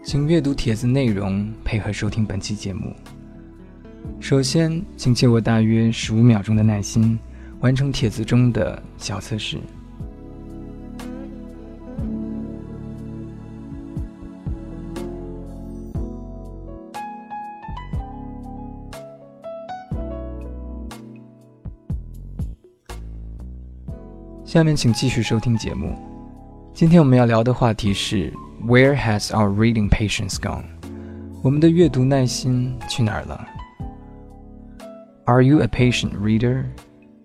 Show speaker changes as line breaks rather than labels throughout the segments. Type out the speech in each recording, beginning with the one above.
请阅读帖子内容，配合收听本期节目。首先，请借我大约十五秒钟的耐心，完成帖子中的小测试。下面请继续收听节目。今天我们要聊的话题是 Where has our reading patience gone？我们的阅读耐心去哪儿了？Are you a patient reader?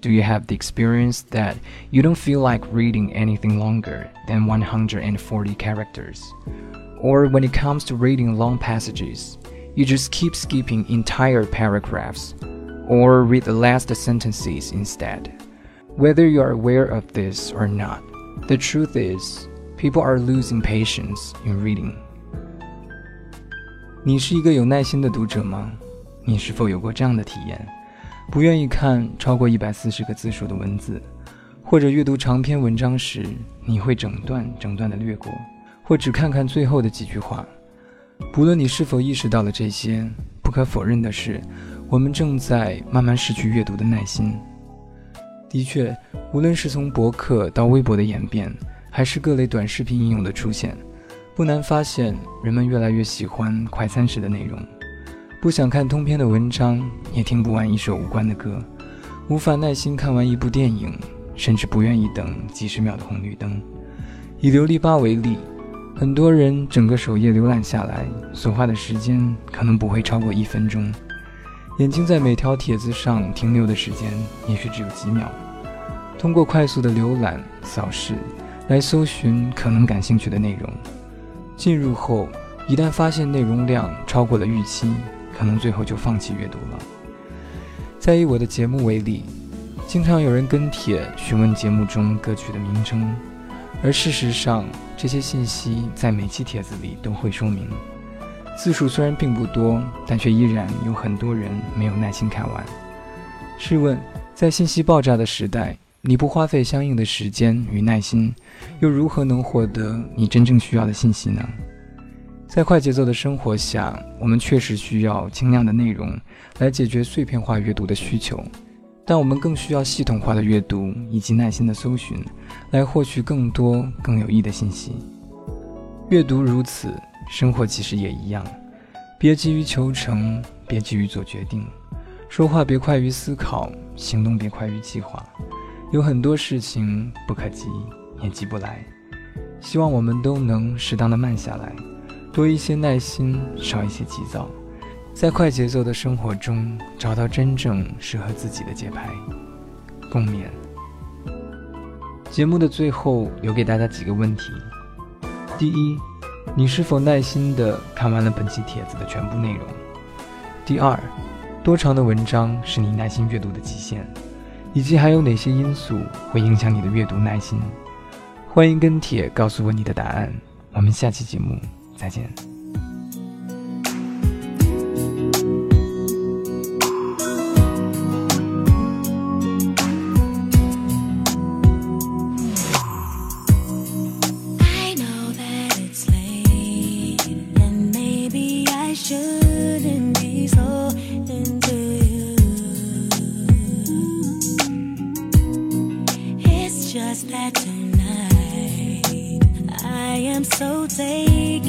Do you have the experience that you don't feel like reading anything longer than 140 characters? Or when it comes to reading long passages, you just keep skipping entire paragraphs, or read the last sentences instead? Whether you are aware of this or not, the truth is, people are losing patience in reading. 你是一个有耐心的读者吗？你是否有过这样的体验？不愿意看超过一百四十个字数的文字，或者阅读长篇文章时，你会整段整段的略过，或只看看最后的几句话。不论你是否意识到了这些，不可否认的是，我们正在慢慢失去阅读的耐心。的确，无论是从博客到微博的演变，还是各类短视频应用的出现，不难发现，人们越来越喜欢快餐式的内容，不想看通篇的文章，也听不完一首无关的歌，无法耐心看完一部电影，甚至不愿意等几十秒的红绿灯。以琉璃吧为例，很多人整个首页浏览下来，所花的时间可能不会超过一分钟。眼睛在每条帖子上停留的时间也许只有几秒。通过快速的浏览、扫视来搜寻可能感兴趣的内容。进入后，一旦发现内容量超过了预期，可能最后就放弃阅读了。再以我的节目为例，经常有人跟帖询问节目中歌曲的名称，而事实上，这些信息在每期帖子里都会说明。字数虽然并不多，但却依然有很多人没有耐心看完。试问，在信息爆炸的时代，你不花费相应的时间与耐心，又如何能获得你真正需要的信息呢？在快节奏的生活下，我们确实需要精量的内容来解决碎片化阅读的需求，但我们更需要系统化的阅读以及耐心的搜寻，来获取更多更有益的信息。阅读如此。生活其实也一样，别急于求成，别急于做决定，说话别快于思考，行动别快于计划。有很多事情不可急，也急不来。希望我们都能适当的慢下来，多一些耐心，少一些急躁，在快节奏的生活中找到真正适合自己的节拍。共勉。节目的最后，留给大家几个问题：第一。你是否耐心的看完了本期帖子的全部内容？第二，多长的文章是你耐心阅读的极限？以及还有哪些因素会影响你的阅读耐心？欢迎跟帖告诉我你的答案。我们下期节目再见。
Am so taken.